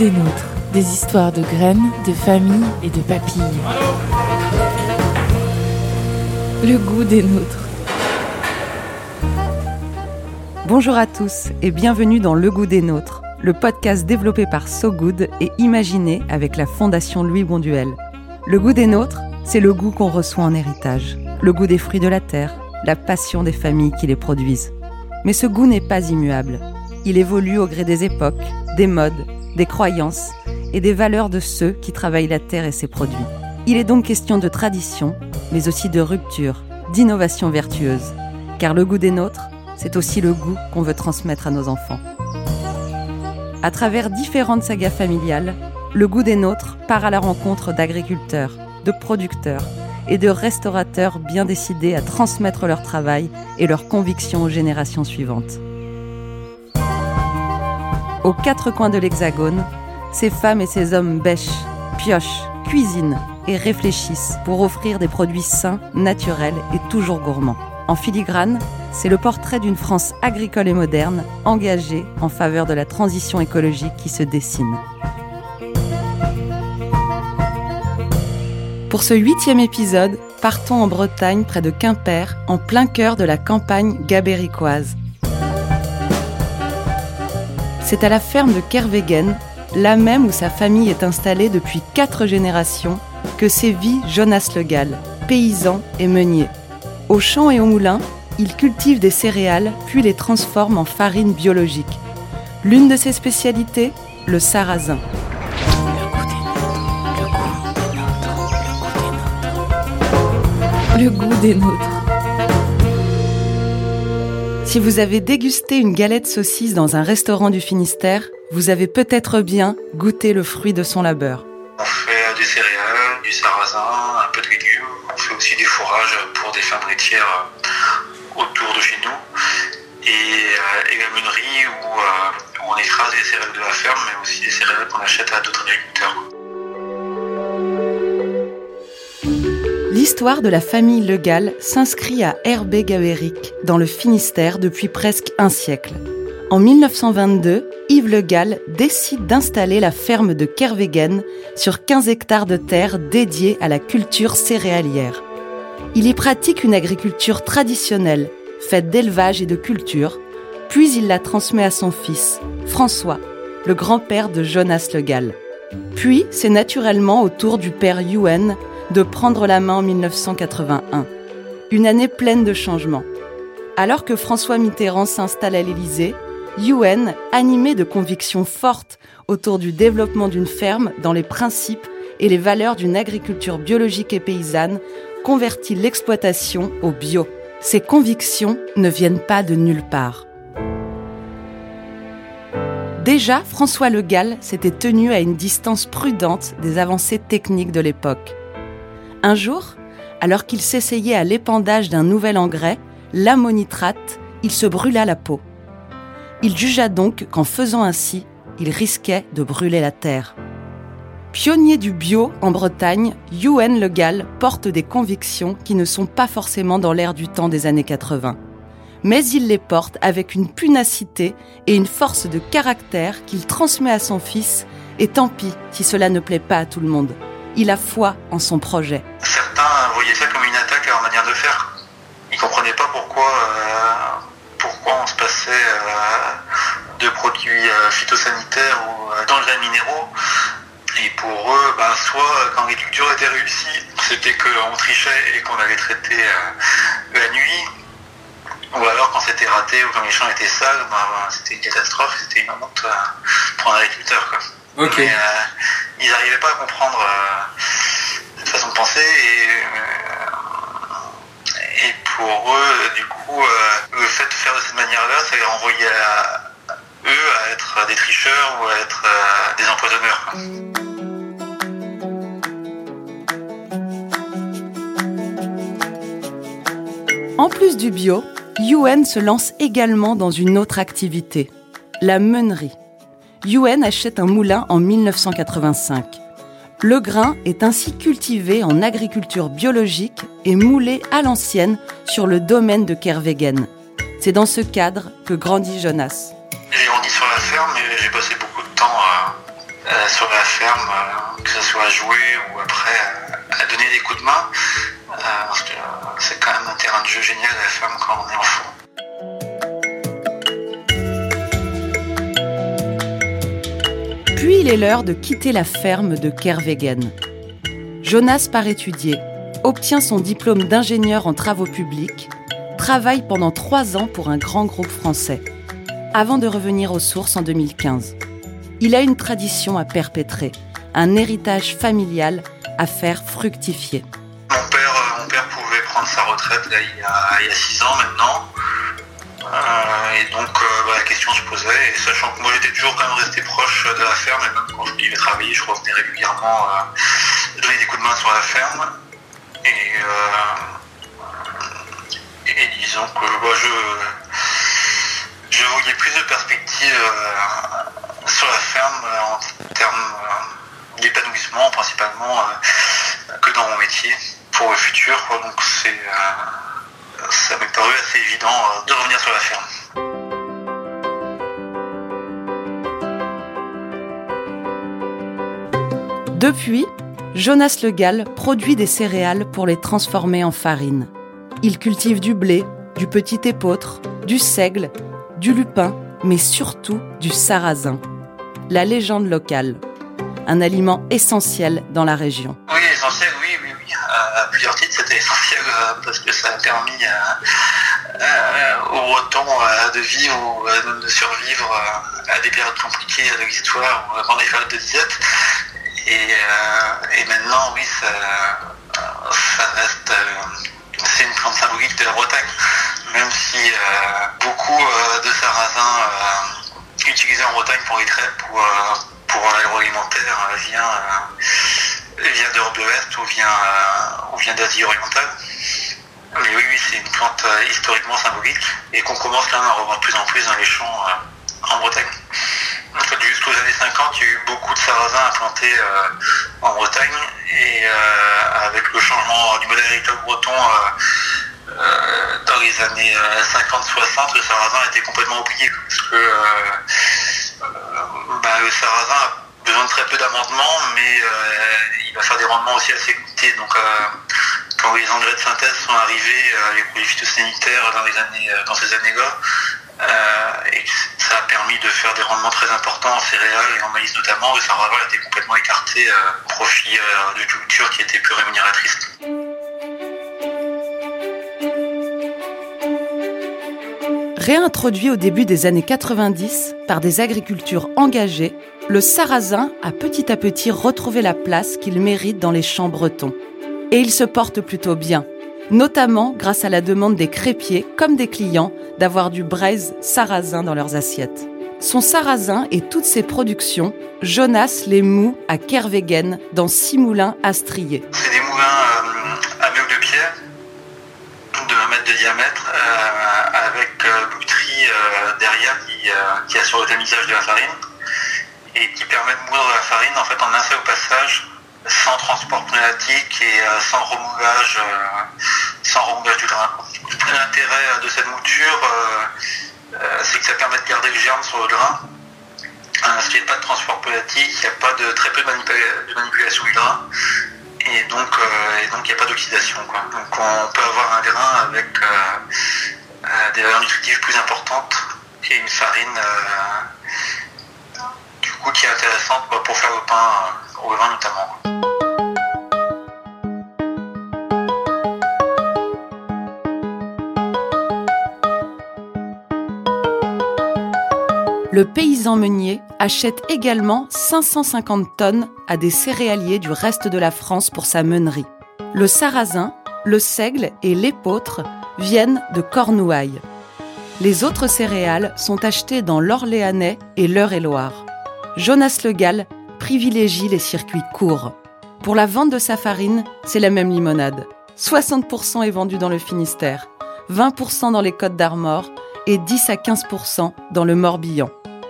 Des nôtres. Des histoires de graines, de familles et de papilles. Le goût des nôtres. Bonjour à tous et bienvenue dans Le goût des nôtres, le podcast développé par So Good et imaginé avec la Fondation Louis Bonduel. Le goût des nôtres, c'est le goût qu'on reçoit en héritage, le goût des fruits de la terre, la passion des familles qui les produisent. Mais ce goût n'est pas immuable. Il évolue au gré des époques, des modes, des croyances et des valeurs de ceux qui travaillent la terre et ses produits. Il est donc question de tradition, mais aussi de rupture, d'innovation vertueuse. Car le goût des nôtres, c'est aussi le goût qu'on veut transmettre à nos enfants. À travers différentes sagas familiales, le goût des nôtres part à la rencontre d'agriculteurs, de producteurs et de restaurateurs bien décidés à transmettre leur travail et leurs convictions aux générations suivantes. Aux quatre coins de l'Hexagone, ces femmes et ces hommes bêchent, piochent, cuisinent et réfléchissent pour offrir des produits sains, naturels et toujours gourmands. En filigrane, c'est le portrait d'une France agricole et moderne, engagée en faveur de la transition écologique qui se dessine. Pour ce huitième épisode, partons en Bretagne, près de Quimper, en plein cœur de la campagne gabéricoise. C'est à la ferme de Kervegen, là même où sa famille est installée depuis quatre générations, que sévit Jonas Le Gall, paysan et meunier. Au champ et au moulin, il cultive des céréales puis les transforme en farine biologique. L'une de ses spécialités, le sarrasin. Le goût des nôtres. Si vous avez dégusté une galette saucisse dans un restaurant du Finistère, vous avez peut-être bien goûté le fruit de son labeur. On fait des céréales, du sarrasin, un peu de légumes. On fait aussi des fourrages pour des fermes laitières autour de chez nous. Et, euh, et la euh, où on écrase les céréales de la ferme, mais aussi des céréales qu'on achète à d'autres agriculteurs. L'histoire de la famille Le Gall s'inscrit à Herbé-Gabéric, dans le Finistère, depuis presque un siècle. En 1922, Yves Le Gall décide d'installer la ferme de Kervegen sur 15 hectares de terre dédiés à la culture céréalière. Il y pratique une agriculture traditionnelle, faite d'élevage et de culture, puis il la transmet à son fils, François, le grand-père de Jonas Le Gall. Puis, c'est naturellement au tour du père Yuen de prendre la main en 1981. Une année pleine de changements. Alors que François Mitterrand s'installe à l'Élysée, Yuen, animé de convictions fortes autour du développement d'une ferme dans les principes et les valeurs d'une agriculture biologique et paysanne, convertit l'exploitation au bio. Ces convictions ne viennent pas de nulle part. Déjà, François Le Gall s'était tenu à une distance prudente des avancées techniques de l'époque. Un jour, alors qu'il s'essayait à l'épandage d'un nouvel engrais, l'ammonitrate, il se brûla la peau. Il jugea donc qu'en faisant ainsi, il risquait de brûler la terre. Pionnier du bio en Bretagne, Yuen Le Gall porte des convictions qui ne sont pas forcément dans l'air du temps des années 80. Mais il les porte avec une punacité et une force de caractère qu'il transmet à son fils, et tant pis si cela ne plaît pas à tout le monde. Il a foi en son projet. Certains voyaient ça comme une attaque à leur manière de faire. Ils comprenaient pas pourquoi, euh, pourquoi on se passait euh, de produits euh, phytosanitaires ou d'engrais minéraux. Et pour eux, ben, soit quand l'agriculture était réussie, c'était qu'on trichait et qu'on allait traiter la nuit, ou alors quand c'était raté ou quand les champs étaient sales, ben, c'était une catastrophe, c'était une honte pour un agriculteur. Ok. Mais, euh, ils n'arrivaient pas à comprendre euh, cette façon de penser et, euh, et pour eux, du coup, euh, le fait de faire de cette manière-là, ça les renvoyait à, eux à être des tricheurs ou à être euh, des empoisonneurs. quoi. En plus du bio, Yuen se lance également dans une autre activité, la meunerie. Yuen achète un moulin en 1985. Le grain est ainsi cultivé en agriculture biologique et moulé à l'ancienne sur le domaine de Kervegen. C'est dans ce cadre que grandit Jonas. J'ai grandi sur la ferme et j'ai passé beaucoup de temps à, sur la ferme, que ce soit à jouer ou après à donner des coups de main. parce que c'est quand même un terrain de jeu génial la ferme quand on est enfant. Puis il est l'heure de quitter la ferme de Kervegen. Jonas part étudier, obtient son diplôme d'ingénieur en travaux publics, travaille pendant trois ans pour un grand groupe français, avant de revenir aux sources en 2015. Il a une tradition à perpétrer, un héritage familial à faire fructifier. Mon père, père pouvait prendre sa retraite il y a six ans maintenant. Euh, et donc euh, bah, la question se posait, et sachant que moi j'étais toujours quand même resté proche de la ferme, et même quand je devais travailler, je revenais régulièrement euh, donner des coups de main sur la ferme. Et, et disons que bah, je, je voyais plus de perspectives sur la ferme en termes d'épanouissement principalement que dans mon métier pour le futur. Donc c'est ça m'est paru assez évident euh, de revenir sur la ferme. Depuis, Jonas Le Gall produit des céréales pour les transformer en farine. Il cultive du blé, du petit épeautre, du seigle, du lupin, mais surtout du sarrasin, la légende locale. Un aliment essentiel dans la région. Oui. Plusieurs titres, c'était essentiel euh, parce que ça a permis aux Bretons de vivre ou de survivre à des périodes compliquées de l'histoire ou avant des périodes de diète. Et, maintenant, oui, ça, reste. c'est une plante symbolique de la Bretagne, même si beaucoup de sarrasins utilisés en Bretagne pour les pour, pour l'agroalimentaire, vient, vient d'Europe de ou vient, ou vient d'Asie orientale. Mais oui, oui, c'est une plante euh, historiquement symbolique et qu'on commence même à revoir de plus en plus dans les champs euh, en Bretagne. En fait, jusqu'aux années 50, il y a eu beaucoup de sarrasins implantés euh, en Bretagne et avec le changement du modèle agricole breton dans les années 50-60, le sarrasin a été complètement oublié parce que bah, le sarrasin a très peu d'amendements, mais il va faire des rendements aussi assez limités. Donc, quand les engrais de synthèse sont arrivés, euh, les produits phytosanitaires dans, les années, euh, dans ces années-là, euh, et ça a permis de faire des rendements très importants en céréales et en maïs notamment, le sarrasin a été complètement écarté au profit de cultures qui étaient plus rémunératrices. Réintroduit au début des années 90 par des agricultures engagées, le sarrasin a petit à petit retrouvé la place qu'il mérite dans les champs bretons. Et il se porte plutôt bien, notamment grâce à la demande des crépiers comme des clients d'avoir du braise sarrasin dans leurs assiettes. Son sarrasin et toutes ses productions, Jonas les moue à Kervegen dans six moulins à strier. C'est des moulins euh, à meule de pierre de 1 mètre de diamètre euh, avec euh, euh derrière qui, assure le tamisage de la farine et qui permet de moudre la farine en fait en un seul passage sans transport pneumatique et euh, sans remoulage, euh, sans remoulage du grain. L'intérêt euh, de cette mouture, c'est que ça permet de garder le germe sur le grain. Parce n'y a pas de transport pneumatique, il n'y a pas de très peu de, manipulation du grain. Et donc, il n'y a pas d'oxydation. Donc on peut avoir un grain avec des valeurs nutritives plus importantes et une farine coup qui est intéressante pour faire le pain au vin notamment. le paysan meunier achète également 550 tonnes à des céréaliers du reste de la France pour sa meunerie. Le sarrasin, le seigle et l'épeautre viennent de Cornouailles. Les autres céréales sont achetées dans l'Orléanais et l'Eure-et-Loire. Jonas Le Gall privilégie les circuits courts. Pour la vente de sa farine, c'est la même limonade. 60% est vendu dans le Finistère, 20% dans les Côtes d'Armor et 10 à 15% dans le Morbihan.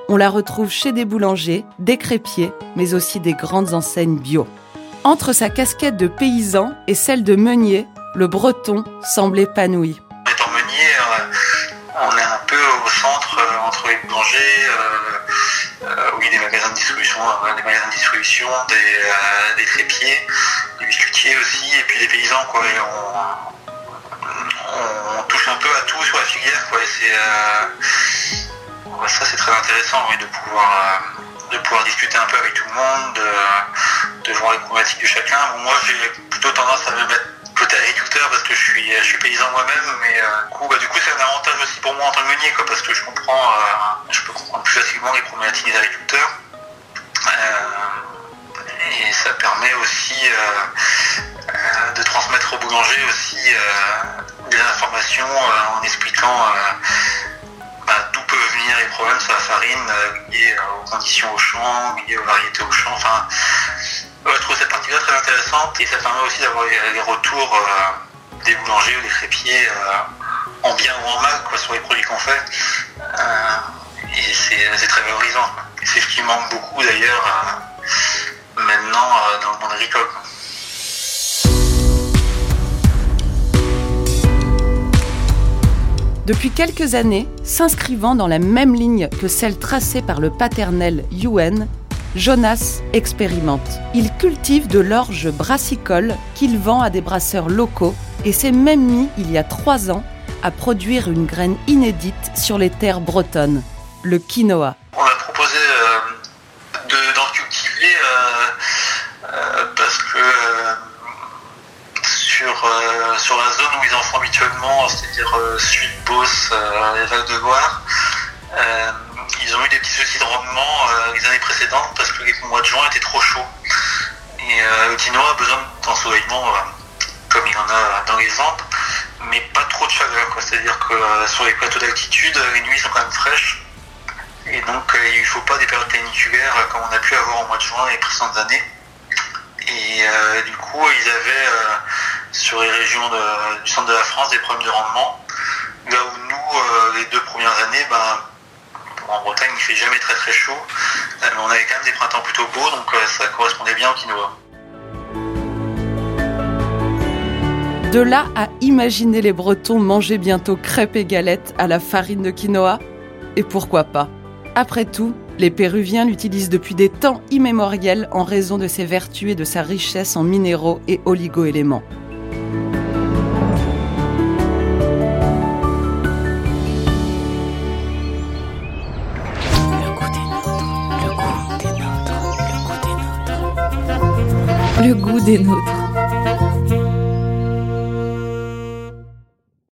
On la retrouve chez des boulangers, des crépiers, mais aussi des grandes enseignes bio. Entre sa casquette de paysan et celle de meunier, le breton semble épanoui. Étant meunier, euh, on est un peu au centre euh, entre les boulangers, euh, distribution, des magasins de distribution, des, des trépieds, des biscuitiers aussi, et puis des paysans, quoi. On, touche un peu à tout sur la filière, quoi. C'est ça, c'est très intéressant, de pouvoir de pouvoir discuter un peu avec tout le monde, de, voir les problématiques de chacun. moi, j'ai plutôt tendance à me mettre côté agriculteur parce que je suis, je suis paysan moi-même, mais euh, bah, du coup, c'est un avantage aussi pour moi en tant que meunier, quoi, parce que je comprends, euh, je peux comprendre plus facilement les problématiques des agriculteurs. Euh, et ça permet aussi de transmettre aux boulangers aussi des informations en expliquant les problèmes sur la farine euh, liés euh, aux conditions au champ, liés aux variétés au champ. Enfin, je trouve cette partie-là très intéressante et ça permet aussi d'avoir les retours euh, des boulangers ou des crépiers en bien ou en mal quoi, sur les produits qu'on fait. et c'est très valorisant. C'est ce qui manque beaucoup d'ailleurs maintenant dans le monde agricole. Depuis quelques années, s'inscrivant dans la même ligne que celle tracée par le paternel Yuen, Jonas expérimente. Il cultive de l'orge brassicole qu'il vend à des brasseurs locaux et s'est même mis, il y a trois ans, à produire une graine inédite sur les terres bretonnes, le quinoa. On a proposé euh, d'en cultiver euh, euh, parce que euh, sur, la zone où ils en font habituellement, c'est-à-dire euh, Sud, Beauce, euh, les Val de Loire. ils ont eu des petits soucis de rendement les années précédentes parce que les mois de juin étaient trop chauds. Et quinoa a besoin d'ensoleillement comme il en a dans les Alpes, mais pas trop de chaleur. C'est-à-dire que sur les plateaux d'altitude, les nuits sont quand même fraîches. Et donc il ne faut pas des périodes caniculaires comme on a pu avoir au mois de juin les précédentes années. Et du coup, ils avaient sur les régions du centre de la France des problèmes de rendement. Là où nous, euh, les deux premières années, ben, en Bretagne, il fait jamais très très chaud, euh, mais on avait quand même des printemps plutôt beaux, donc euh, ça correspondait bien au quinoa. De là à imaginer les Bretons manger bientôt crêpes et galettes à la farine de quinoa Et pourquoi pas Après tout, les Péruviens l'utilisent depuis des temps immémoriels en raison de ses vertus et de sa richesse en minéraux et oligoéléments. Des nôtres.